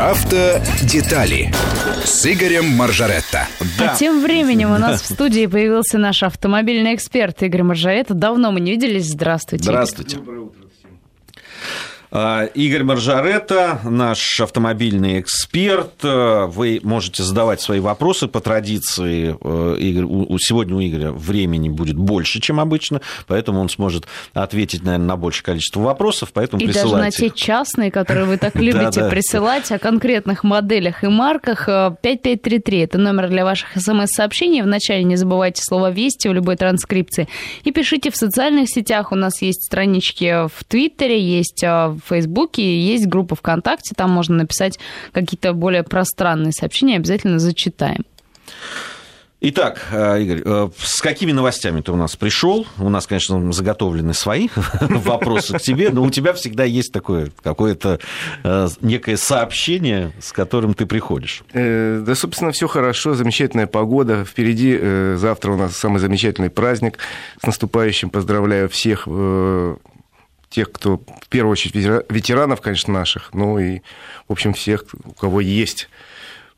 Автодетали с Игорем Маржаретто. Да. А тем временем у нас в студии появился наш автомобильный эксперт Игорь Маржаретто. Давно мы не виделись. Здравствуйте. Здравствуйте. Доброе утро. А, Игорь Маржарета, наш автомобильный эксперт. А, вы можете задавать свои вопросы по традиции. А, Игорь, сегодня у Игоря времени будет больше, чем обычно, поэтому он сможет ответить, наверное, на большее количество вопросов, поэтому и присылайте. даже на те частные, которые вы так любите присылать, о конкретных моделях и марках. 5533 – это номер для ваших смс-сообщений. Вначале не забывайте слово «Вести» в любой транскрипции. И пишите в социальных сетях. У нас есть странички в Твиттере, есть в Фейсбуке, есть группа ВКонтакте, там можно написать какие-то более пространные сообщения, обязательно зачитаем. Итак, э, Игорь, э, с какими новостями ты у нас пришел? У нас, конечно, заготовлены свои вопросы к тебе, но у тебя всегда есть такое какое-то э, некое сообщение, с которым ты приходишь. Да, собственно, все хорошо, замечательная погода. Впереди завтра у нас самый замечательный праздник. С наступающим поздравляю всех тех, кто, в первую очередь, ветеранов, конечно, наших, ну и, в общем, всех, у кого есть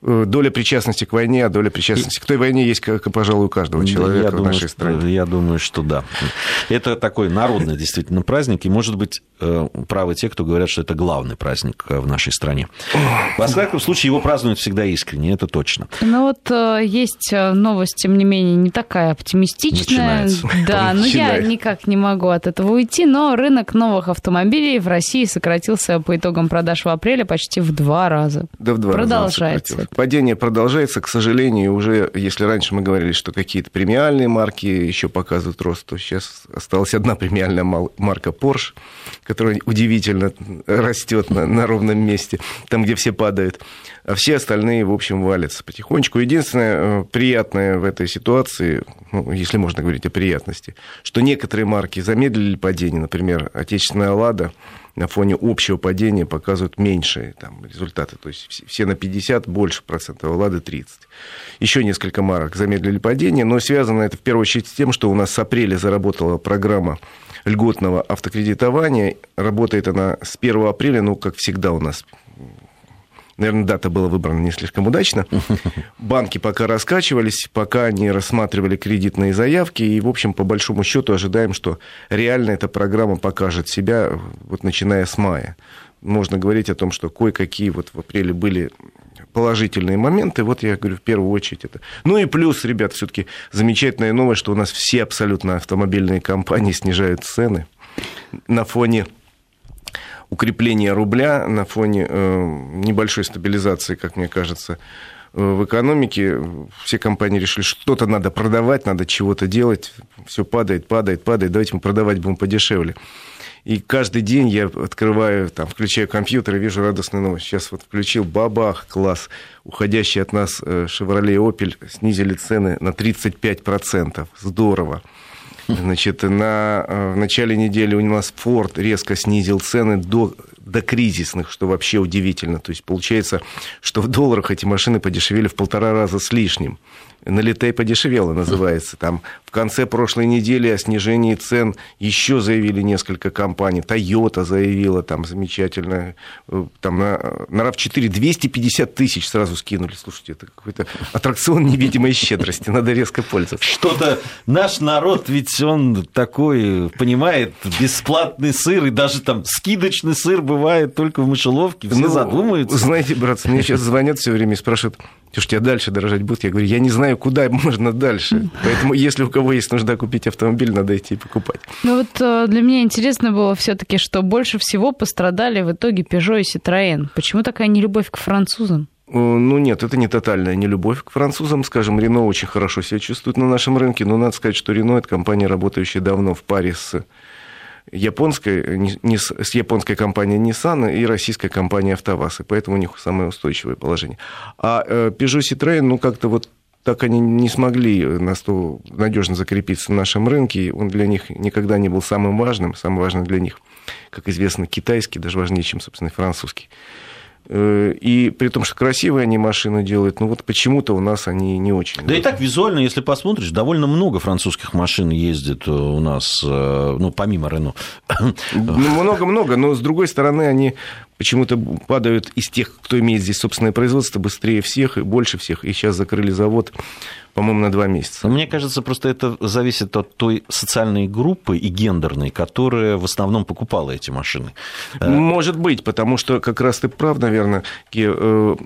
доля причастности к войне, а доля причастности к той войне есть, как, пожалуй, у каждого человека я в думаю, нашей стране. Я думаю, что да. Это такой народный действительно праздник, и, может быть, э, правы те, кто говорят, что это главный праздник э, в нашей стране. Во всяком случае, его празднуют всегда искренне, это точно. Ну вот есть новость, тем не менее, не такая оптимистичная. Начинается. Да, но я никак не могу от этого уйти, но рынок новых автомобилей в России сократился по итогам продаж в апреле почти в два раза. Да, в два Продолжается. Раза Падение продолжается, к сожалению, уже, если раньше мы говорили, что какие-то премиальные марки еще показывают рост, то сейчас осталась одна премиальная марка Porsche, которая удивительно растет на, на ровном месте, там, где все падают. А все остальные, в общем, валятся потихонечку. Единственное э, приятное в этой ситуации, ну, если можно говорить о приятности, что некоторые марки замедлили падение, например, отечественная «Лада», на фоне общего падения показывают меньшие там, результаты. То есть все на 50, больше процентов, а «Лады» 30. Еще несколько марок замедлили падение, но связано это в первую очередь с тем, что у нас с апреля заработала программа льготного автокредитования. Работает она с 1 апреля, ну, как всегда у нас наверное, дата была выбрана не слишком удачно. Банки пока раскачивались, пока не рассматривали кредитные заявки, и, в общем, по большому счету ожидаем, что реально эта программа покажет себя, вот начиная с мая. Можно говорить о том, что кое-какие вот в апреле были положительные моменты. Вот я говорю, в первую очередь это. Ну и плюс, ребят, все-таки замечательная новость, что у нас все абсолютно автомобильные компании снижают цены на фоне укрепления рубля на фоне э, небольшой стабилизации, как мне кажется, э, в экономике. Все компании решили, что что-то надо продавать, надо чего-то делать. Все падает, падает, падает. Давайте мы продавать будем подешевле. И каждый день я открываю, там, включаю компьютер и вижу радостную новость. Сейчас вот включил, бабах, класс. Уходящий от нас Chevrolet Opel снизили цены на 35%. Здорово. Значит, на, э, в начале недели у нас Ford резко снизил цены до, до кризисных, что вообще удивительно. То есть получается, что в долларах эти машины подешевели в полтора раза с лишним налетай подешевело называется. Там в конце прошлой недели о снижении цен еще заявили несколько компаний. Toyota заявила там замечательно. Э, там на, на RAV4 250 тысяч сразу скинули. Слушайте, это какой-то аттракцион невидимой щедрости. Надо резко пользоваться. Что-то наш народ, ведь он такой, понимает, бесплатный сыр, и даже там скидочный сыр бывает только в мышеловке. Все ну, задумаются. Знаете, брат, мне сейчас звонят все время и спрашивают, Слушайте, а дальше дорожать будет? Я говорю, я не знаю, куда можно дальше. Поэтому, если у кого есть нужда купить автомобиль, надо идти покупать. Ну вот э, для меня интересно было все-таки, что больше всего пострадали в итоге Peugeot и Citroën. Почему такая нелюбовь к французам? Э, ну нет, это не тотальная нелюбовь к французам. Скажем, Рено очень хорошо себя чувствует на нашем рынке, но надо сказать, что Рено – это компания, работающая давно в паре с японской, не, с японской компанией Nissan и российской компанией АвтоВАЗ, и поэтому у них самое устойчивое положение. А э, Peugeot Citroën, ну, как-то вот так они не смогли надежно закрепиться на нашем рынке. Он для них никогда не был самым важным. Самым важным для них, как известно, китайский, даже важнее, чем, собственно, французский. Э, и при том, что красивые они машины делают, ну вот почему-то у нас они не очень. Да и так визуально, если посмотришь, довольно много французских машин ездит э, у нас, э, ну, помимо Рено. Много-много, но с другой стороны, они почему-то падают из тех, кто имеет здесь собственное производство, быстрее всех и больше всех. И сейчас закрыли завод по-моему, на два месяца. Мне кажется, просто это зависит от той социальной группы и гендерной, которая в основном покупала эти машины. Э, Может быть, потому что как раз ты прав, наверное. Э,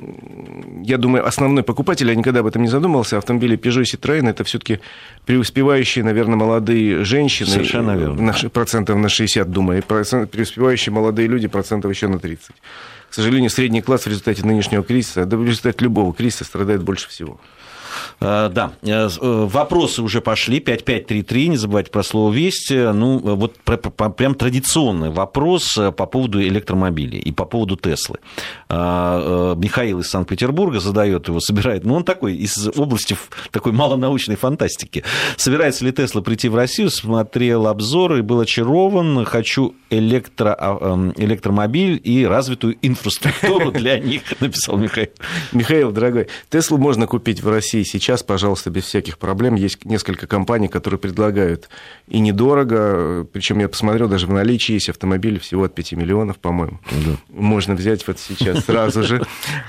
я думаю, основной покупатель, я никогда об этом не задумывался, автомобили Peugeot и Citroёn это все-таки преуспевающие, наверное, молодые женщины. Совершенно верно. Процентов на 60, думаю, преуспевающие молодые люди процентов еще на 30. К сожалению, средний класс в результате нынешнего кризиса, да в результате любого кризиса страдает больше всего. Э, да, э, э, вопросы уже пошли. 5533, не забывайте про слово «Весть». Ну, вот прям традиционный вопрос по поводу электромобилей и по поводу Теслы. Михаил из Санкт-Петербурга задает его, собирает, ну, он такой, из области такой малонаучной фантастики. Собирается ли Тесла прийти в Россию? Смотрел обзор и был очарован. Хочу электро, а, эм, электромобиль и развитую инфраструктуру для них, написал Михаил. Михаил, дорогой, Теслу можно купить в России сейчас, пожалуйста, без всяких проблем. Есть несколько компаний, которые предлагают и недорого, причем я посмотрел, даже в наличии есть автомобили всего от 5 миллионов, по-моему. Да. Можно взять вот сейчас сразу же.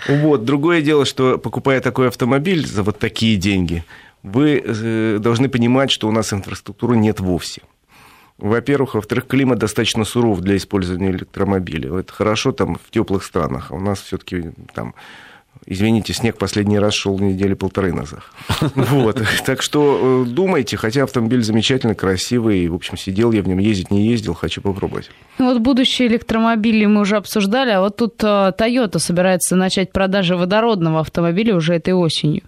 Вот. Другое дело, что покупая такой автомобиль за вот такие деньги, вы э, должны понимать, что у нас инфраструктуры нет вовсе. Во-первых, во-вторых, климат достаточно суров для использования электромобиля. Это хорошо там в теплых странах, а у нас все-таки там Извините, снег последний раз шел недели полторы назад. Вот. Так что э, думайте, хотя автомобиль замечательный, красивый. В общем, сидел я в нем, ездить не ездил, хочу попробовать. Вот будущие электромобили мы уже обсуждали, а вот тут э, Toyota собирается начать продажи водородного автомобиля уже этой осенью.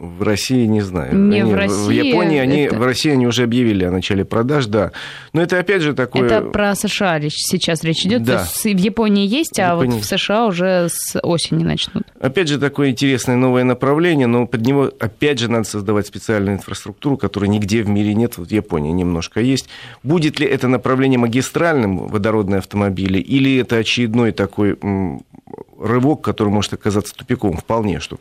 В России не знаю. Не они, в России. В Японии они, это... в России они уже объявили о начале продаж, да. Но это опять же такое. Это про США речь сейчас речь идет. Да. То есть в Японии есть, а Японии... вот в США уже с осени начнут. Опять же такое интересное новое направление, но под него опять же надо создавать специальную инфраструктуру, которой нигде в мире нет. Вот в Японии немножко есть. Будет ли это направление магистральным водородные автомобили, или это очередной такой рывок, который может оказаться тупиком? Вполне, что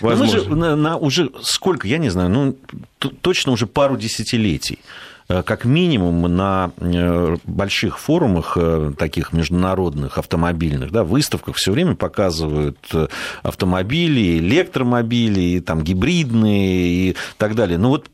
Возможно. мы же на, на уже сколько, я не знаю, ну, точно уже пару десятилетий э, как минимум на э, больших форумах, э, таких международных автомобильных, да, выставках все время показывают автомобили, электромобили, там, гибридные и так далее. Ну вот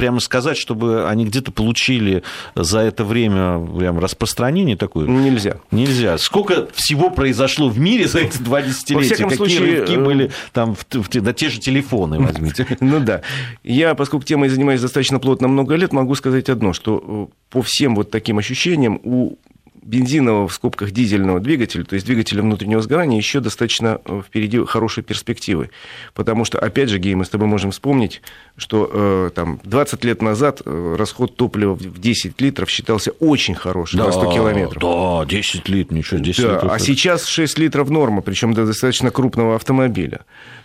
прямо сказать, чтобы они где-то получили за это время прям распространение такое? Нельзя. Нельзя. Сколько всего произошло в мире за эти два десятилетия? Какие случае... рывки э, были там, в, в, да, те же телефоны возьмите. Ну да. Я, поскольку темой занимаюсь достаточно плотно много лет, могу сказать одно, что э, по всем вот таким ощущениям у бензинового, в скобках, дизельного двигателя, то есть двигателя внутреннего сгорания, еще достаточно э, впереди хорошие перспективы. Потому что, опять же, Гей, мы с тобой можем вспомнить, что э, там, 20 лет назад э, расход топлива в 10 литров считался очень хорошим да, на 100 километров. Да, 10 литров, ничего, 10 да, литров. А сейчас 6 литров норма, причем для достаточно крупного автомобиля.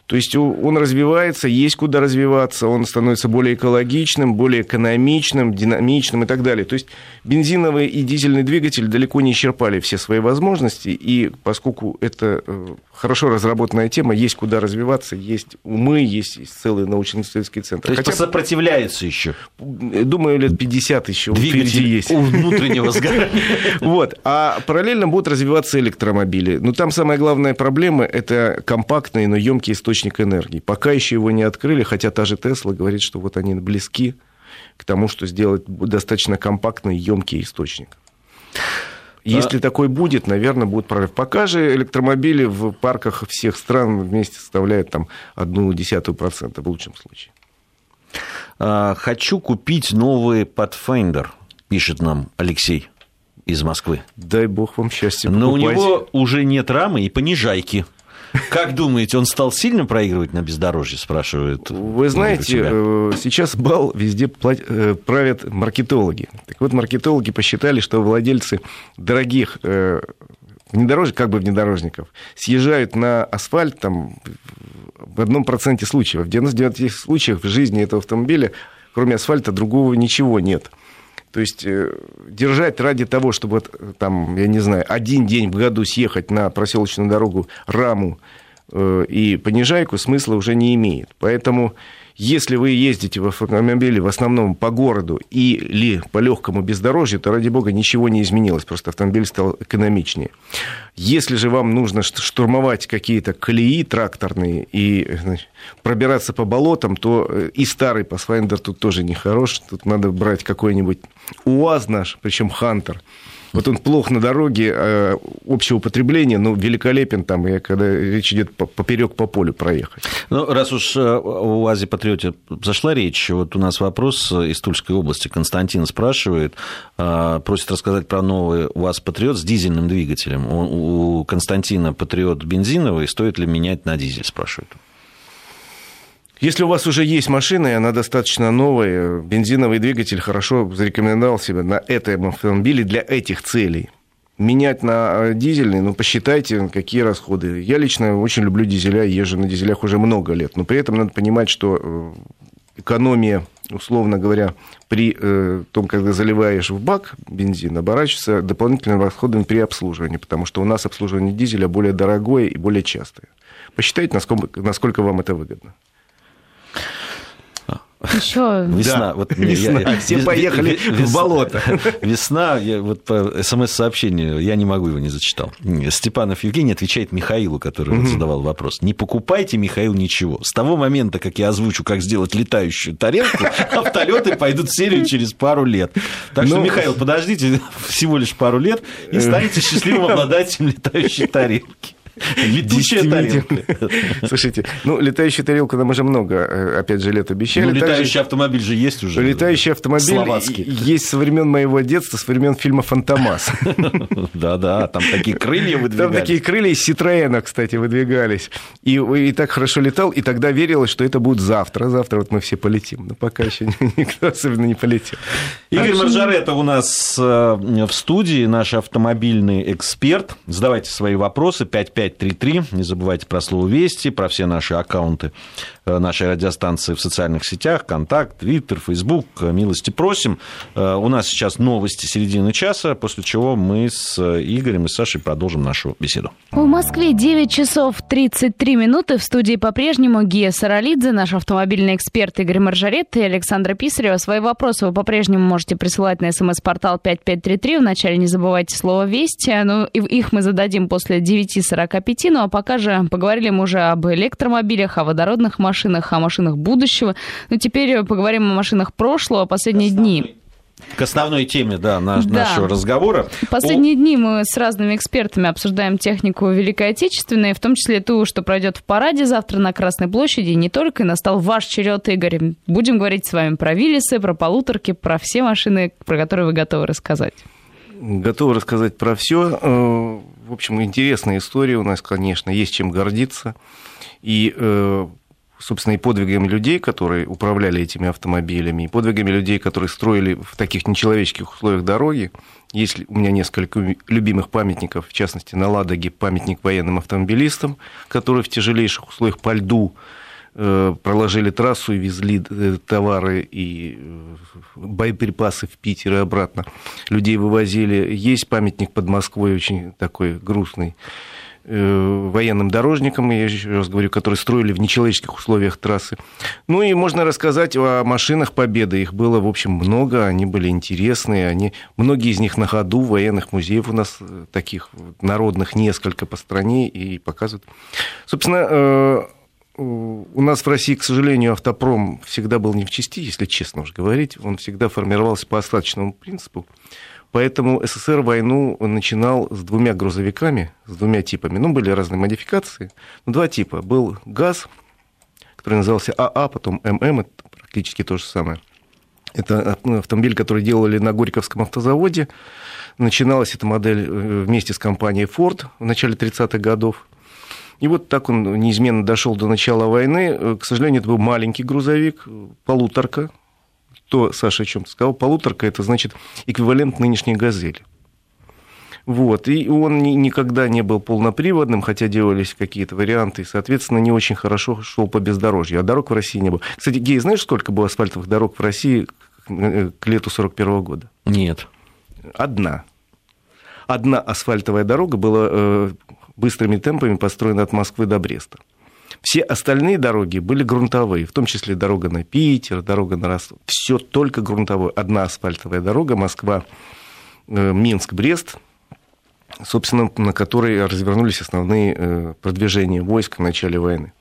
То есть он развивается, есть куда развиваться, он становится более экологичным, более экономичным, динамичным и так далее. То есть бензиновый и дизельный двигатель далеко не исчерпали все свои возможности, и поскольку это э, хорошо разработанная тема, есть куда развиваться, есть умы, есть, целый научно-исследовательский центр. То есть Хотя, сопротивляется еще? Думаю, лет 50 еще Двигатель есть. у внутреннего сгорания. Вот. А параллельно будут развиваться электромобили. Но там самая главная проблема – это компактный, но емкий источник источник энергии. Пока еще его не открыли, хотя та же Тесла говорит, что вот они близки к тому, что сделать достаточно компактный, емкий источник. Если а... такой будет, наверное, будет прорыв. Пока же электромобили в парках всех стран вместе составляют там одну десятую процента в лучшем случае. А, хочу купить новый Pathfinder, пишет нам Алексей из Москвы. Дай бог вам счастья. Но у него уже нет рамы и понижайки. Как думаете, он стал сильно проигрывать на бездорожье, спрашивают? Вы знаете, э, сейчас бал везде э, правят маркетологи. Так вот, маркетологи посчитали, что владельцы дорогих э, внедорожников, как бы внедорожников, съезжают на асфальт там, в одном проценте случаев. В 99 случаях в жизни этого автомобиля, кроме асфальта, другого ничего нет. То есть э, держать ради того, чтобы там, я не знаю, один день в году съехать на проселочную дорогу раму э, и понижайку смысла уже не имеет. Поэтому Если вы ездите в автомобиле в основном по городу или по легкому бездорожью, то, ради бога, ничего не изменилось, просто автомобиль стал экономичнее. Если же вам нужно штурмовать какие-то колеи тракторные и значит, пробираться по болотам, то э, и старый Pathfinder тут тоже не хорош. Тут надо брать какой-нибудь УАЗ наш, причем Хантер. Вот он плох на дороге э, общего потребления, но великолепен там, и когда речь идет поперек по полю проехать. Ну, раз уж э, о УАЗе Патриоте зашла речь, вот у нас вопрос из Тульской области. Константин спрашивает, э, просит рассказать про новый УАЗ Патриот с дизельным двигателем. У Константина Патриот бензиновый, стоит ли менять на дизель, спрашивает. Если у вас уже есть машина, и она достаточно новая, бензиновый двигатель хорошо зарекомендовал себя на этом автомобиле для этих целей. Менять на дизельный, ну, посчитайте, какие расходы. Я лично очень люблю дизеля, езжу на дизелях уже много лет, но при этом надо понимать, что э, экономия, условно говоря, при э, том, когда заливаешь в бак бензин, оборачивается дополнительными расходами при обслуживании, потому что у нас обслуживание дизеля более дорогое и более частое. Посчитайте, насколько, насколько вам это выгодно. Еще весна. Да, вот, весна. Я, Все вес, поехали вес, в болото. Весна, я, вот по смс-сообщению, я не могу его не зачитал. Степанов Евгений отвечает Михаилу, который mm-hmm. задавал вопрос. Не покупайте, Михаил, ничего. С того момента, как я озвучу, как сделать летающую тарелку, автолеты пойдут в серию через пару лет. Так что, ну, Михаил, подождите всего лишь пару лет и станете счастливым обладателем летающей тарелки. Летучая тарелка. Слушайте, ну, летающая тарелка нам уже много, э, опять же, лет обещали. Ну, летающий автомобиль же есть уже. Летающий автомобиль Словацкий. есть со времен моего детства, с времен фильма «Фантомас». Да-да, там такие крылья выдвигались. Там такие крылья из Ситроена, кстати, выдвигались. И, и так хорошо летал, и тогда верилось, что это будет завтра. Завтра вот мы все полетим. Но пока еще никто особенно не полетел. Игорь Маржарета у нас э, в студии, наш автомобильный эксперт. Задавайте свои вопросы. 55 5533. Не забывайте про слово «Вести», про все наши аккаунты э, нашей радиостанции в социальных сетях, Контакт, Твиттер, Фейсбук. Милости просим. Э, у нас сейчас новости середины часа, после чего мы с Игорем и Сашей продолжим нашу беседу. В Москве 9 часов 33 минуты. В студии по-прежнему Гия Саралидзе, наш автомобильный эксперт Игорь Маржарет и Александра Писарева. Свои вопросы вы по-прежнему можете присылать на смс-портал 5533. Вначале не забывайте слово «Вести». Ну, их мы зададим после 9.40 45. Ну а пока же поговорили мы уже об электромобилях, о водородных машинах, о машинах будущего. Ну теперь поговорим о машинах прошлого, последние дни. К основной теме да, наш, да. нашего разговора. Последние О... дни мы с разными экспертами обсуждаем технику Великой Отечественной, в том числе ту, что пройдет в параде завтра на Красной площади. И не только, и настал ваш черед, Игорь. Будем говорить с вами про Виллисы, про полуторки, про все машины, про которые вы готовы рассказать. Готовы рассказать про все э, в общем, интересная история у нас, конечно, есть чем гордиться. И, э, собственно, и подвигами людей, которые управляли этими автомобилями, и подвигами людей, которые строили в таких нечеловеческих условиях дороги. Есть у меня несколько любимых памятников, в частности, на Ладоге памятник военным автомобилистам, которые в тяжелейших условиях по льду проложили трассу и везли э, товары и э, боеприпасы в Питер и обратно. Людей вывозили. Есть памятник под Москвой очень такой грустный военным дорожникам, я еще раз говорю, которые строили в нечеловеческих условиях трассы. Ну и можно рассказать о машинах Победы. Их было, в общем, много, они были интересные, они, многие из них на ходу, военных музеев у нас таких народных несколько по стране и показывают. Собственно, у нас в России, к сожалению, автопром всегда был не в части, если честно уж говорить. Он всегда формировался по остаточному принципу. Поэтому СССР войну начинал с двумя грузовиками, с двумя типами. Ну, были разные модификации. Но два типа. Был ГАЗ, который назывался АА, потом ММ, это практически то же самое. Это автомобиль, который делали на Горьковском автозаводе. Начиналась эта модель э, вместе с компанией Ford в начале 30-х годов. И вот так он неизменно дошел до начала войны. Э, к сожалению, это был маленький грузовик, полуторка. То Саша о чем-то сказал. Полуторка – это, значит, эквивалент нынешней «Газели». Вот. И он никогда не был полноприводным, хотя делались какие-то варианты, и, соответственно, не очень хорошо шел по бездорожью. А дорог в России не было. Кстати, Гей, знаешь, сколько было асфальтовых дорог в России э, к лету 41 года? Нет. Одна. Одна асфальтовая дорога была э, быстрыми темпами построена от Москвы до Бреста. Все остальные дороги были грунтовые, в том числе дорога на Питер, дорога на Ростов. Все только грунтовое. Одна асфальтовая дорога, Москва, э, Минск, Брест, собственно, на которой развернулись основные э, продвижения войск в начале войны.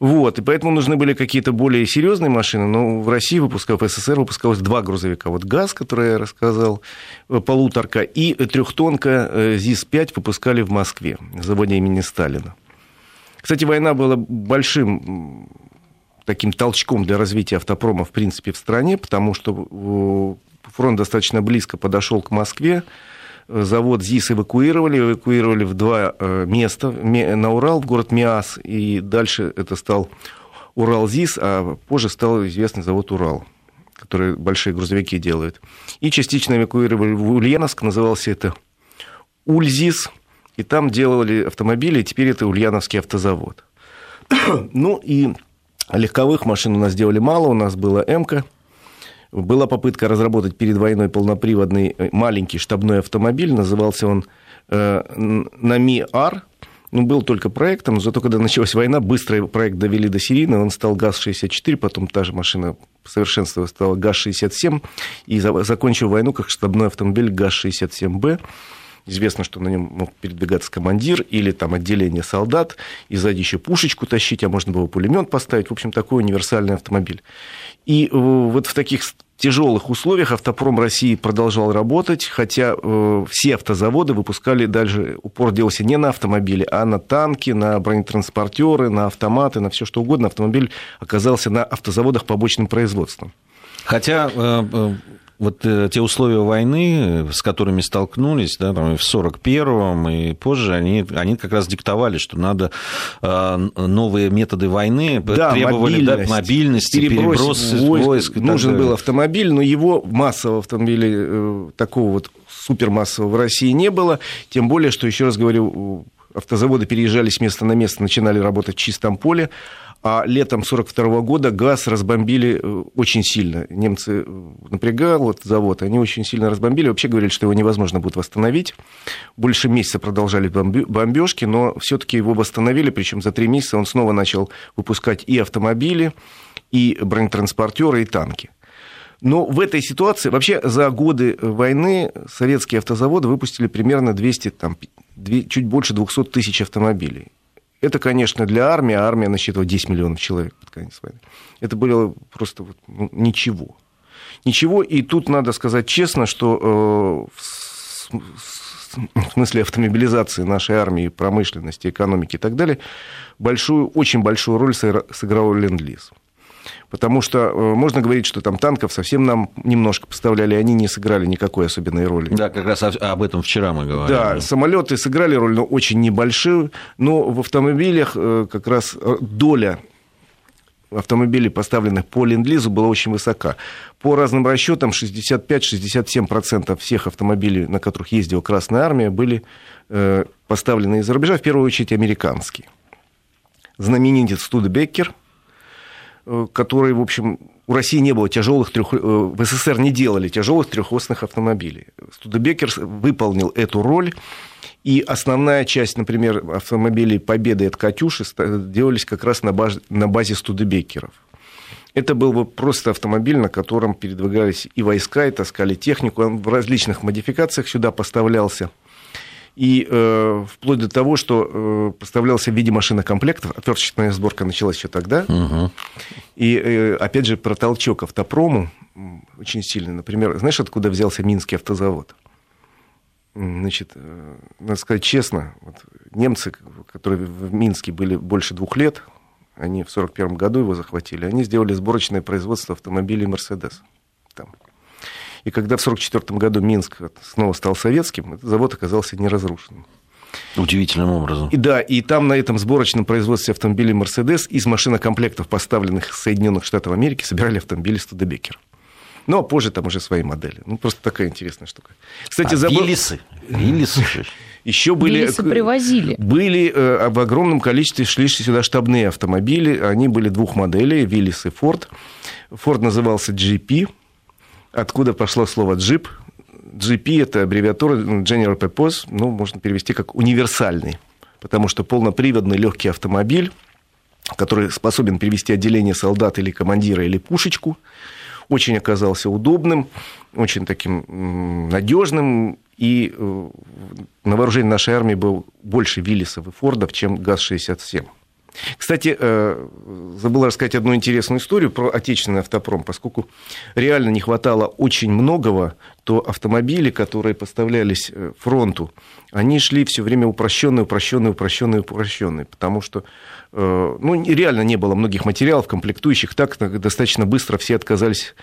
Вот, и поэтому нужны были какие-то более серьезные машины, но в России выпускал, в СССР выпускалось два грузовика. Вот ГАЗ, который я рассказал, э, полуторка, и трехтонка э, ЗИС-5 выпускали в Москве, в заводе имени Сталина. Кстати, война была большим таким толчком для развития автопрома, в принципе, в стране, потому что фронт достаточно близко подошел к Москве, завод ЗИС эвакуировали, эвакуировали в два э, места, на Урал, в город Миас, и дальше это стал Урал-ЗИС, а позже стал известный завод Урал, который большие грузовики делает. И частично эвакуировали в Ульяновск, назывался это Ульзис, и там делали автомобили, и теперь это Ульяновский автозавод. ну и легковых машин у нас делали мало, у нас была МК, была попытка разработать перед войной полноприводный э, маленький штабной автомобиль, назывался он э, Нами-Ар, ну, был только проектом, зато когда началась война, быстро проект довели до серийного, он стал ГАЗ-64, потом та же машина совершенствовала, стала ГАЗ-67, и закончил войну как штабной автомобиль ГАЗ-67Б. Известно, что на нем мог передвигаться командир или там отделение солдат, и сзади еще пушечку тащить, а можно было пулемет поставить. В общем, такой универсальный автомобиль. И э, вот в таких тяжелых условиях автопром России продолжал работать, хотя э, все автозаводы выпускали дальше, упор делался не на автомобили, а на танки, на бронетранспортеры, на автоматы, на все что угодно. Автомобиль оказался на автозаводах побочным производством. Хотя э, вот э, те условия войны, с которыми столкнулись, да, там, в 41-м и позже, они, они как раз диктовали, что надо э, новые методы войны, да, требовали мобильность, да, мобильности, переброс войск. войск Нужен был автомобиль, но его массового автомобиля э, такого вот супермассового в России не было, тем более, что, еще раз говорю, автозаводы переезжали с места на место, начинали работать в чистом поле, а летом 1942 года газ разбомбили э, очень сильно. Немцы э, напрягал этот завод, они очень сильно разбомбили. Вообще говорили, что его невозможно будет восстановить. Больше месяца продолжали бомбежки, но все-таки его восстановили, причем за три месяца он снова начал выпускать и автомобили, и бронетранспортеры, и танки. Но в этой ситуации, вообще за годы войны советские автозаводы выпустили примерно 200, там, чуть больше 200 тысяч автомобилей. Это, конечно, для армии, а армия насчитывала 10 миллионов человек под конец войны. Это было просто вот, ну, ничего. Ничего, и тут надо сказать честно, что э, в смысле автомобилизации нашей армии, промышленности, экономики и так далее, большую, очень большую роль сыграл ленд-лиз. Потому что э, можно говорить, что там танков совсем нам немножко поставляли, они не сыграли никакой особенной роли. Да, как раз об этом вчера мы говорили. Да, самолеты сыграли роль, но очень небольшую. Но в автомобилях э, как раз э, доля автомобилей, поставленных по ленд-лизу, была очень высока. По разным расчетам, 65-67% всех автомобилей, на которых ездила Красная Армия, были поставлены из-за рубежа, в первую очередь американские. Знаменитый Студебеккер – которые, в общем, у России не было тяжелых трех... Э, в СССР не делали тяжелых трехосных автомобилей. Студебекер выполнил эту роль, и основная часть, например, автомобилей Победы от Катюши делались как раз на базе, на базе Студебекеров. Это был бы просто автомобиль, на котором передвигались и войска, и таскали технику. Он в различных модификациях сюда поставлялся – и э, вплоть до того, что э, поставлялся в виде машинокомплектов, отверточная сборка началась еще тогда. Угу. И э, опять же про толчок автопрому очень сильный. Например, знаешь, откуда взялся Минский автозавод? Значит, э, надо сказать честно, вот немцы, которые в Минске были больше двух лет, они в 1941 году его захватили, они сделали сборочное производство автомобилей «Мерседес». Там. И когда в 1944 году Минск снова стал советским, этот завод оказался неразрушенным. Удивительным образом. И да, и там на этом сборочном производстве автомобилей Mercedes из машинокомплектов, поставленных из Соединенных Штатов Америки, собирали автомобили Студебекер. Ну, а позже там уже свои модели. Ну, просто такая интересная штука. Кстати, а забыл... Виллисы. Виллисы. Еще были... Виллисы привозили. Были э, в огромном количестве шли сюда штабные автомобили. Они были двух моделей, Виллис и Форд. Форд назывался GP, откуда пошло слово джип. GP – это аббревиатура General Purpose, ну, можно перевести как универсальный, потому что полноприводный легкий автомобиль, который способен перевести отделение солдат или командира или пушечку. Очень оказался удобным, очень таким надежным. И э, на вооружении нашей армии был больше Виллисов и Фордов, чем ГАЗ-67. Кстати, э, забыл рассказать одну интересную историю про отечественный автопром. Поскольку реально не хватало очень многого, то автомобили, которые поставлялись э, фронту, они шли все время упрощенные, упрощенные, упрощенные, упрощенные, потому что э, ну, реально не было многих материалов, комплектующих, так достаточно быстро все отказались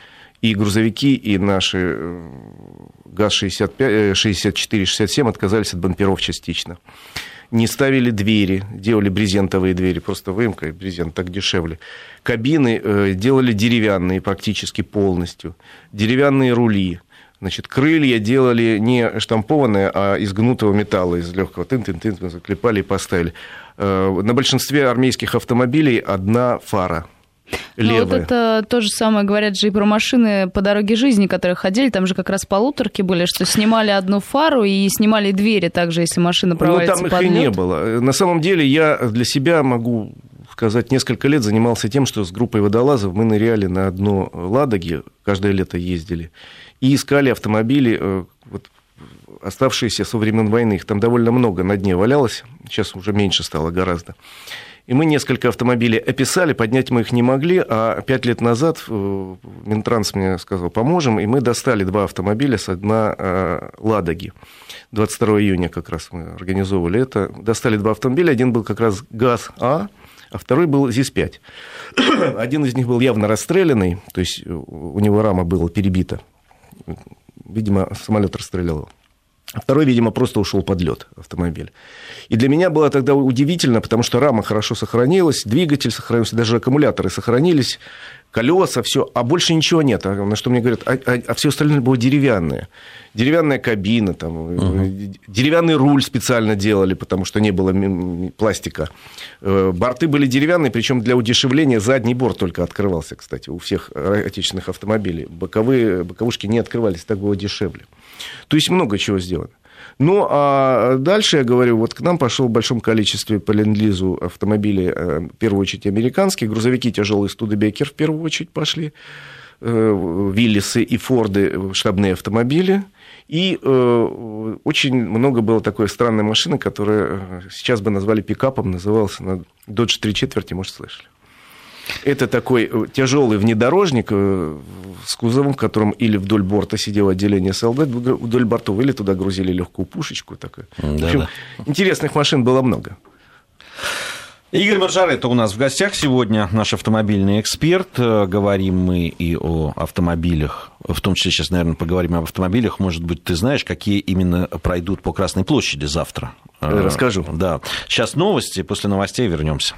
и грузовики, и наши ГАЗ-64-67 отказались от бамперов частично не ставили двери, делали брезентовые двери, просто выемка и брезент, так дешевле. Кабины э, делали деревянные практически полностью, деревянные рули. Значит, крылья делали не штампованные, а из гнутого металла, из легкого тын-тын-тын, заклепали и поставили. Э, на большинстве армейских автомобилей одна фара – Левые. Ну, вот это то же самое говорят же и про машины по дороге жизни, которые ходили, там же как раз полуторки были, что снимали одну фару и снимали двери также, если машина провалится Ну, там их и не было. На самом деле я для себя могу сказать, несколько лет занимался тем, что с группой водолазов мы ныряли на одно Ладоги, каждое лето ездили, и искали автомобили, э, вот, оставшиеся со времен войны. Их там довольно много на дне валялось, сейчас уже меньше стало гораздо. И мы несколько автомобилей описали, поднять мы их не могли, а пять лет назад э, Минтранс мне сказал, поможем, и мы достали два автомобиля с одна э, «Ладоги». 22 июня как раз мы организовывали это. Достали два автомобиля, один был как раз ГАЗ-А, а второй был ЗИС-5. Один из них был явно расстрелянный, то есть у него рама была перебита. Видимо, самолет расстрелял его. Второй, видимо, просто ушел под лед автомобиль. И для меня было тогда удивительно, потому что рама хорошо сохранилась, двигатель сохранился, даже аккумуляторы сохранились, колеса, все, а больше ничего нет. А на что мне говорят, а, а, а все остальное было деревянное. Деревянная кабина, там, угу. деревянный руль специально делали, потому что не было пластика. Э, борты были деревянные, причем для удешевления задний борт только открывался, кстати, у всех отечественных автомобилей. Боковые, боковушки не открывались, так было дешевле. То есть много чего сделано. Ну, а дальше я говорю, вот к нам пошел в большом количестве по ленд-лизу автомобилей, э, в первую очередь американские, грузовики тяжелые Студебекер в первую очередь пошли, э, Виллисы и Форды, э, штабные автомобили, и очень много было такой странной машины, которая сейчас бы назвали пикапом, назывался на Dodge 3 четверти, может, слышали. Это такой э, тяжелый внедорожник э, с кузовом, в котором или вдоль борта сидело отделение солдат, вдоль бортов, или туда грузили легкую пушечку. Такую. Да, в общем, да. интересных машин было много. Игорь Маржарета у нас в гостях сегодня, наш автомобильный эксперт. Э, говорим мы и о автомобилях, в том числе сейчас, наверное, поговорим об автомобилях. Может быть, ты знаешь, какие именно пройдут по Красной площади завтра? Расскажу. Да. Сейчас новости, после новостей вернемся.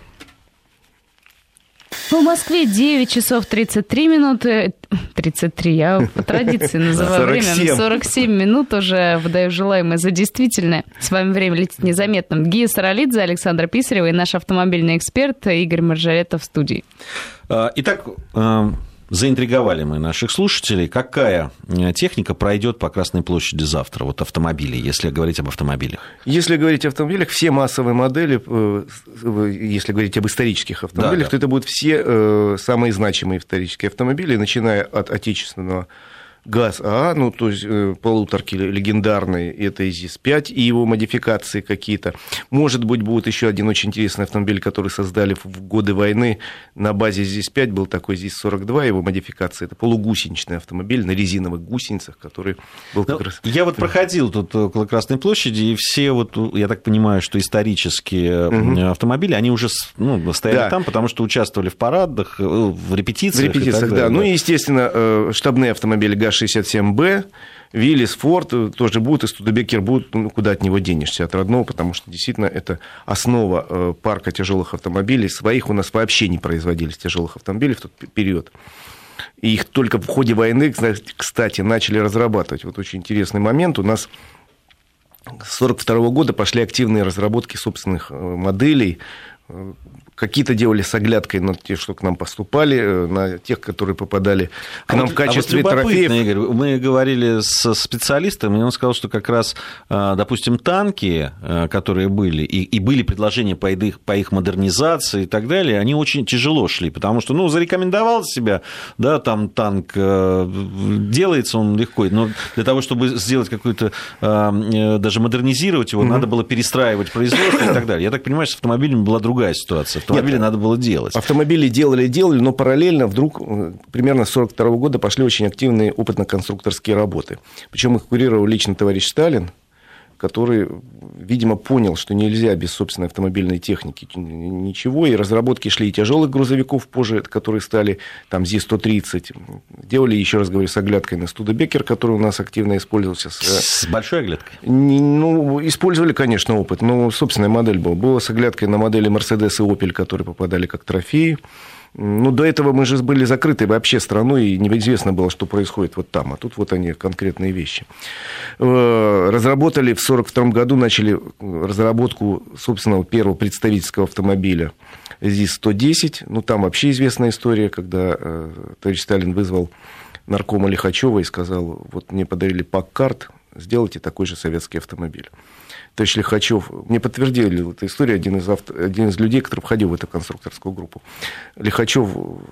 В Москве 9 часов 33 минуты. 33, я по традиции называю 47. время. 47 минут уже выдаю желаемое за действительное. С вами время летит незаметным. Гия Саралидзе, Александр Писарева и наш автомобильный эксперт Игорь Маржарета в студии. А, итак, а, заинтриговали мы наших слушателей. Какая э, техника пройдет по Красной площади завтра, вот автомобили, если говорить об автомобилях? Если говорить о автомобилях, все массовые модели, э, если говорить об исторических автомобилях, да, да. то это будут все э, самые значимые исторические автомобили, начиная от отечественного ГАЗ АА, ну, то есть э, полуторки легендарные, это ЗИС-5 и его модификации какие-то. Может быть, будет еще один очень интересный автомобиль, который создали в годы войны на базе ЗИС-5, был такой ЗИС-42, его модификация. Это полугусеничный автомобиль на резиновых гусеницах, который был как ну, раз... Я вот проходил тут около Красной площади, и все вот, я так понимаю, что исторические угу. автомобили, они уже ну, стояли да. там, потому что участвовали в парадах, э, в репетициях. В репетициях, да. Ну и, естественно, э, штабные автомобили ГАЗ 67Б, Виллис, Форд тоже будут, и Студебекер будут, ну, куда от него денешься, от родного, потому что действительно это основа э, парка тяжелых автомобилей. Своих у нас вообще не производились тяжелых автомобилей в тот период. И их только в ходе войны, кстати, начали разрабатывать. Вот очень интересный момент. У нас с 1942 года пошли активные разработки собственных э, моделей Какие-то делали с оглядкой на те, что к нам поступали, э, на тех, которые попадали к а нам вот, в качестве а вот трофеев. Игорь, мы говорили с специалистом, и он сказал, что как раз, э, допустим, танки, э, которые были, и, и были предложения по их, по их модернизации и так далее, они очень тяжело шли, потому что, ну, зарекомендовал себя, да, там танк делается, он легко, но для того, чтобы сделать какую-то, даже модернизировать его, mm-hmm. надо было перестраивать производство и так далее. Я так понимаю, что с автомобилями была другая ситуация. Автомобили Нет, надо было делать. Автомобили делали, делали, но параллельно вдруг э, примерно с 1942 года пошли очень активные опытно-конструкторские работы. Причем их курировал лично товарищ Сталин, который, видимо, понял, что нельзя без собственной автомобильной техники ничего, и разработки шли и тяжелых грузовиков позже, которые стали там ЗИ-130. Делали, еще раз говорю, с оглядкой на Студебекер, который у нас активно использовался. С, с большой оглядкой? Ну, использовали, конечно, опыт, но собственная модель была. Была с оглядкой на модели Mercedes и Opel, которые попадали как трофеи. Ну, до этого мы же были закрыты вообще страной, и неизвестно было, что происходит вот там. А тут вот они, конкретные вещи. Э, разработали в 1942 году, начали разработку собственного первого представительского автомобиля ЗИС-110. Ну, там вообще известная история, когда э, товарищ Сталин вызвал наркома Лихачева и сказал, вот мне подарили пак-карт, сделайте такой же советский автомобиль товарищ Лихачев, мне подтвердили эту историю, один из, авто, один из людей, который входил в эту конструкторскую группу. Лихачев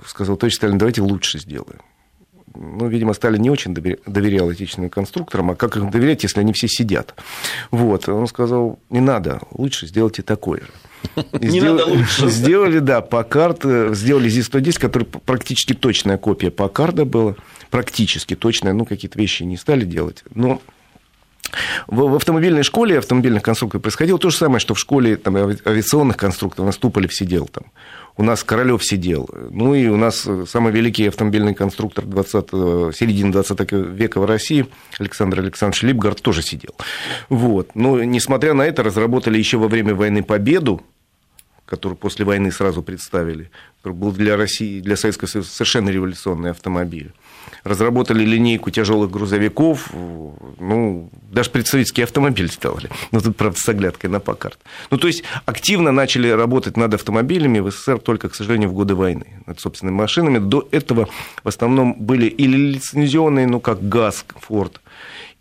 сказал, товарищ Сталин, давайте лучше сделаем. Ну, видимо, Сталин не очень доверял этичным конструкторам, а как их доверять, если они все сидят? Вот, он сказал, не надо, лучше сделайте такое же. Не Сдел... надо лучше. Сделали, да, Паккард, сделали ЗИС-110, который практически точная копия Паккарда была, практически точная, ну, какие-то вещи не стали делать, но в, в автомобильной школе автомобильных конструкторов происходило то же самое, что в школе там, авиационных конструкторов. У нас Туполев сидел там, у нас Королев сидел. Ну и у нас самый великий автомобильный конструктор 20, середины 20 века в России Александр Александрович Липгард тоже сидел. Вот. Но, несмотря на это, разработали еще во время войны Победу, который после войны сразу представили, который был для России, для Советского Союза совершенно революционный автомобиль. Разработали линейку тяжелых грузовиков, ну, даже представительский автомобиль сделали. Ну, тут, правда, с оглядкой на Паккарт. Ну, то есть, активно начали работать над автомобилями в СССР только, к сожалению, в годы войны, над собственными машинами. До этого в основном были или лицензионные, ну, как ГАЗ, Форд,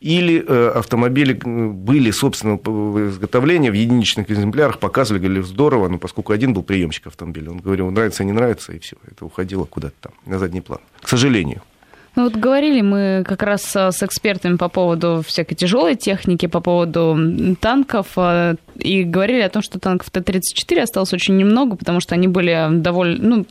или э, автомобили были собственного изготовления в единичных экземплярах, показывали, говорили, здорово, но поскольку один был приемщик автомобиля, он говорил, нравится, не нравится, и все, это уходило куда-то там, на задний план, к сожалению. Ну вот говорили мы как раз с экспертами по поводу всякой тяжелой техники, по поводу танков, э, и говорили о том, что танков Т-34 осталось очень немного, потому что они были довольно, ну,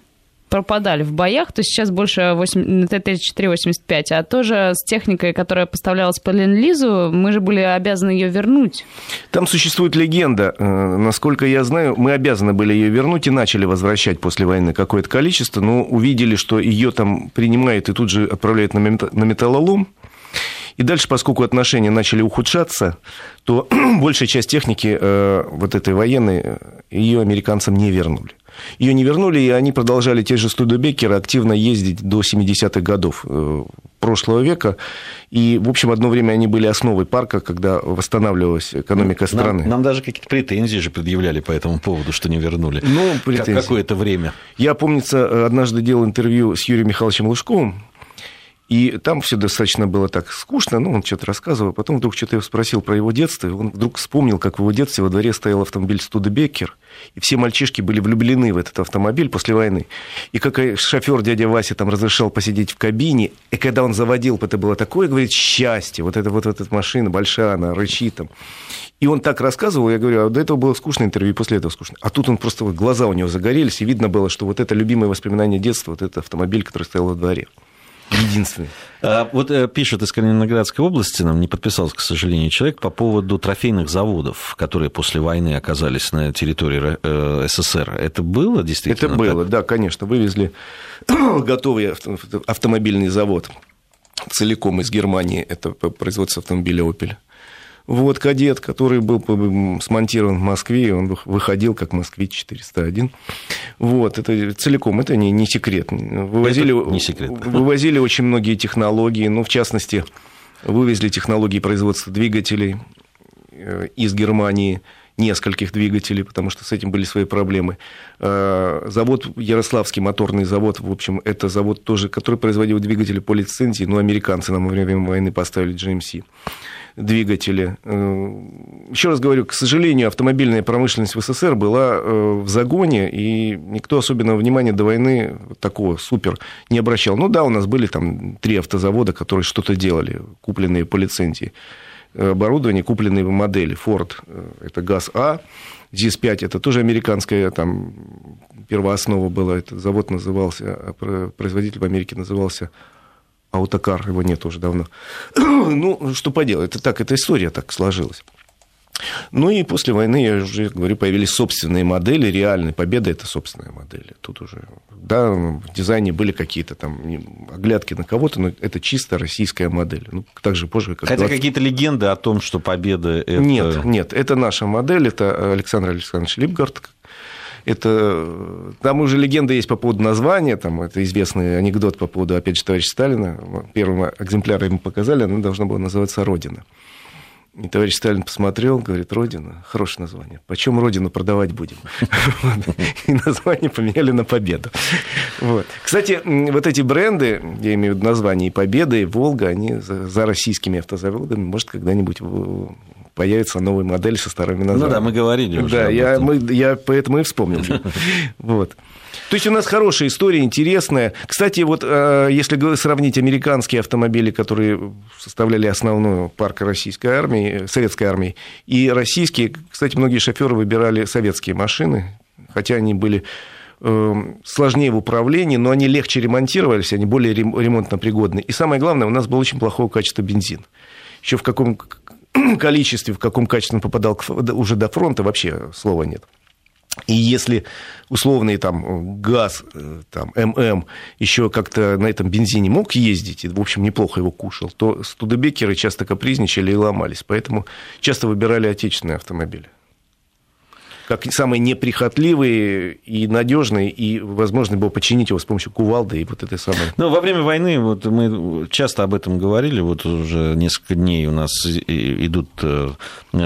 пропадали в боях, то сейчас больше Т-34-85, а тоже с техникой, которая поставлялась по Ленд-Лизу, мы же были обязаны ее вернуть. Там существует легенда, э, насколько я знаю, мы обязаны были ее вернуть и начали возвращать после войны какое-то количество, но увидели, что ее там принимают и тут же отправляют на металлолом, и дальше, поскольку отношения начали ухудшаться, то большая часть техники э, вот этой военной э, ее американцам не вернули. Ее не вернули, и они продолжали те же Студебекеры активно ездить до 70-х годов э, прошлого века. И, в общем, одно время они были основой парка, когда восстанавливалась экономика страны. Нам, нам даже какие-то претензии же предъявляли по этому поводу, что не вернули. Ну, претензии. Какое-то время. Я, помнится, однажды делал интервью с Юрием Михайловичем Лужковым, и там все достаточно было так скучно, ну, он что-то рассказывал, потом вдруг что-то я спросил про его детство, и он вдруг вспомнил, как в его детстве во дворе стоял автомобиль Студебекер, и все мальчишки были влюблены в этот автомобиль после войны. И как шофер дядя Вася там разрешал посидеть в кабине, и когда он заводил, это было такое, говорит, счастье, вот эта вот эта машина большая, она рычит там. И он так рассказывал, я говорю, а до этого было скучное интервью, и после этого скучно. А тут он просто, вот глаза у него загорелись, и видно было, что вот это любимое воспоминание детства, вот этот автомобиль, который стоял во дворе. Единственный. А, вот э, пишет из Калининградской области, нам не подписался, к сожалению, человек по поводу трофейных заводов, которые после войны оказались на территории э, СССР. Это было действительно? Это было, так? да, конечно. Вывезли готовый автомобильный завод целиком из Германии. Это производство автомобиля «Опель». Вот кадет, который был смонтирован в Москве, он выходил как «Москвич-401». Вот, это целиком, это не, не секрет. Вывозили, это не секрет. Вывозили очень многие технологии, ну, в частности, вывезли технологии производства двигателей э, из Германии, нескольких двигателей, потому что с этим были свои проблемы. Э, завод, Ярославский моторный завод, в общем, это завод тоже, который производил двигатели по лицензии, но американцы нам во время войны поставили GMC двигатели. Э, еще раз говорю, к сожалению, автомобильная промышленность в СССР была э, в загоне, и никто особенного внимания до войны такого супер не обращал. Ну да, у нас были там три автозавода, которые что-то делали, купленные по лицензии. Э, оборудование, купленные модели. Ford – это ГАЗ-А, ЗИС-5 – это тоже американская там первооснова была. Этот завод назывался, а производитель в Америке назывался Аутокар, его нет уже давно. ну, что поделать, это так, эта история так сложилась. Ну и после войны, я уже говорю, появились собственные модели, реальные. Победа – это собственные модели. Тут уже, да, в дизайне были какие-то там оглядки на кого-то, но это чисто российская модель. Ну, так же позже, как Хотя 20... какие-то легенды о том, что Победа – это… Нет, нет, это наша модель, это Александр Александрович Липгард, это, там уже легенда есть по поводу названия, там это известный анекдот по поводу, опять же, товарища Сталина. Первым экземпляром ему показали, она должна была называться «Родина». И товарищ Сталин посмотрел, говорит, Родина, хорошее название. Почем Родину продавать будем? И название поменяли на Победу. Кстати, вот эти бренды, я имею в виду название и Победа, и Волга, они за российскими автозаводами, может, когда-нибудь появится новая модель со старыми названиями. Ну да, мы говорили уже Да, я, мы, я поэтому и вспомнил. Вот. То есть у нас хорошая история, интересная. Кстати, вот э, если сравнить американские автомобили, которые составляли основную парк российской армии, советской армии, и российские, кстати, многие шоферы выбирали советские машины, хотя они были э, сложнее в управлении, но они легче ремонтировались, они более ремонтно пригодны. И самое главное, у нас был очень плохого качества бензин. Еще в каком количестве, в каком качестве он попадал уже до фронта, вообще слова нет. И если условный там газ, э, там, ММ еще как-то на этом бензине мог ездить, и, в общем, неплохо его кушал, то студебекеры часто капризничали и ломались. Поэтому часто выбирали отечественные автомобили как самый неприхотливый и надежный, и возможно было починить его с помощью кувалды и вот этой самой. Ну, во время войны, вот мы часто об этом говорили, вот уже несколько дней у нас идут э,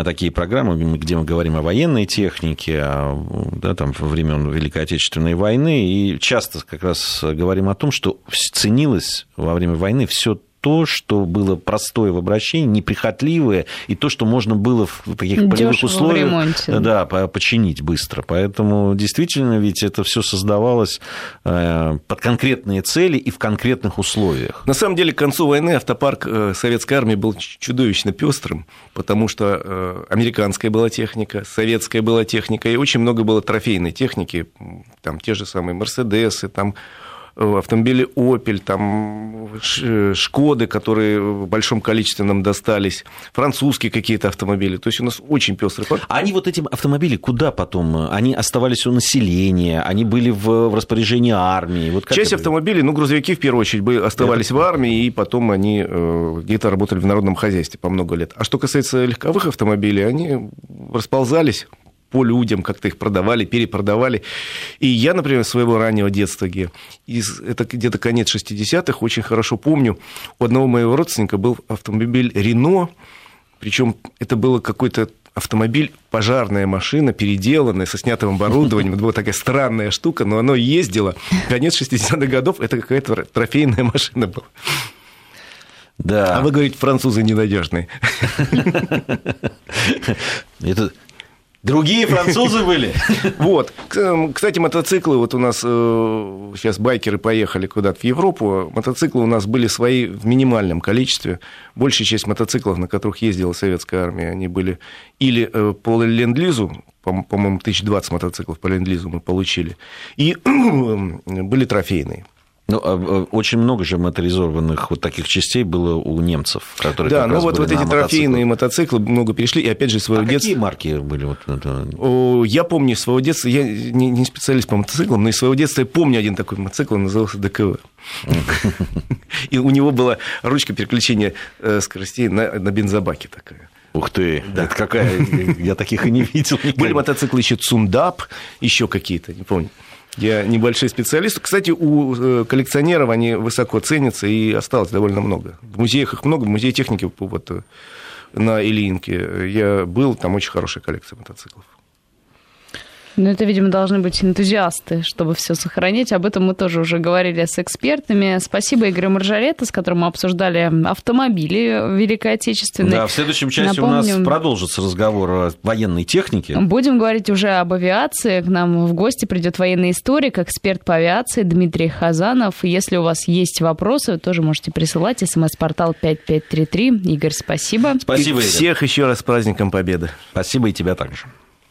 такие программы, где мы говорим о военной технике, о, да, там, во времен Великой Отечественной войны, и часто как раз говорим о том, что ценилось во время войны все то, что было простое в обращении, неприхотливое, и то, что можно было в таких полевых условиях ремонте. да, починить быстро. Поэтому действительно ведь это все создавалось э, под конкретные цели и в конкретных условиях. На самом деле, к концу войны автопарк э, советской армии был чудовищно пестрым, потому что э, американская была техника, советская была техника, и очень много было трофейной техники, там те же самые Мерседесы, там автомобили Opel, там Шкоды, которые в большом количестве нам достались, французские какие-то автомобили. То есть у нас очень пестрый парк. А они вот эти автомобили куда потом? Они оставались у населения, они были в, распоряжении армии? Вот Часть автомобилей, ну, грузовики в первую очередь оставались в армии, и потом они э, где-то работали в народном хозяйстве по много лет. А что касается легковых автомобилей, они расползались по людям, как-то их продавали, перепродавали. И я, например, своего раннего детства, из, это где-то конец 60-х, очень хорошо помню, у одного моего родственника был автомобиль «Рено», причем это было какой-то автомобиль, пожарная машина, переделанная, со снятым оборудованием. Это была такая странная штука, но оно ездило. Конец 60-х годов, это какая-то трофейная машина была. Да. А вы говорите, французы ненадежные. Это Другие французы были. Вот. Кстати, мотоциклы, вот у нас э, сейчас байкеры поехали куда-то в Европу, мотоциклы у нас были свои в минимальном количестве. Большая часть мотоциклов, на которых ездила советская армия, они были или э, по ленд-лизу, по-моему, 1020 мотоциклов по ленд-лизу мы получили, и были трофейные. Ну, а, а, очень много же моторизованных вот таких частей было у немцев, которые Да, ну вот, вот эти трофейные мотоциклы много перешли, и опять же, своего а детства... какие марки были? Вот это? Я помню из своего детства, я не специалист по мотоциклам, но из своего детства я помню один такой мотоцикл, он назывался ДКВ. И у него была ручка переключения э, скоростей на бензобаке такая. Ух ты, да. это какая, я таких и не видел. Были мотоциклы еще Цундап, еще какие-то, не помню. Я небольшой специалист. Кстати, у э, коллекционеров они высоко ценятся, и осталось довольно много. В музеях их много, в музее техники вот, на Ильинке. Я был, там очень хорошая коллекция мотоциклов. Ну, это, видимо, должны быть энтузиасты, чтобы все сохранить. Об этом мы тоже уже говорили с экспертами. Спасибо Игорю Маржарета, с которым мы обсуждали автомобили Великой Отечественной. Да, в следующем часе Напомню, у нас продолжится разговор о военной технике. Будем говорить уже об авиации. К нам в гости придет военный историк, эксперт по авиации Дмитрий Хазанов. Если у вас есть вопросы, тоже можете присылать. СМС-портал 5533. Игорь, спасибо. Спасибо, Игорь. Всех еще раз с праздником Победы. Спасибо и тебя также.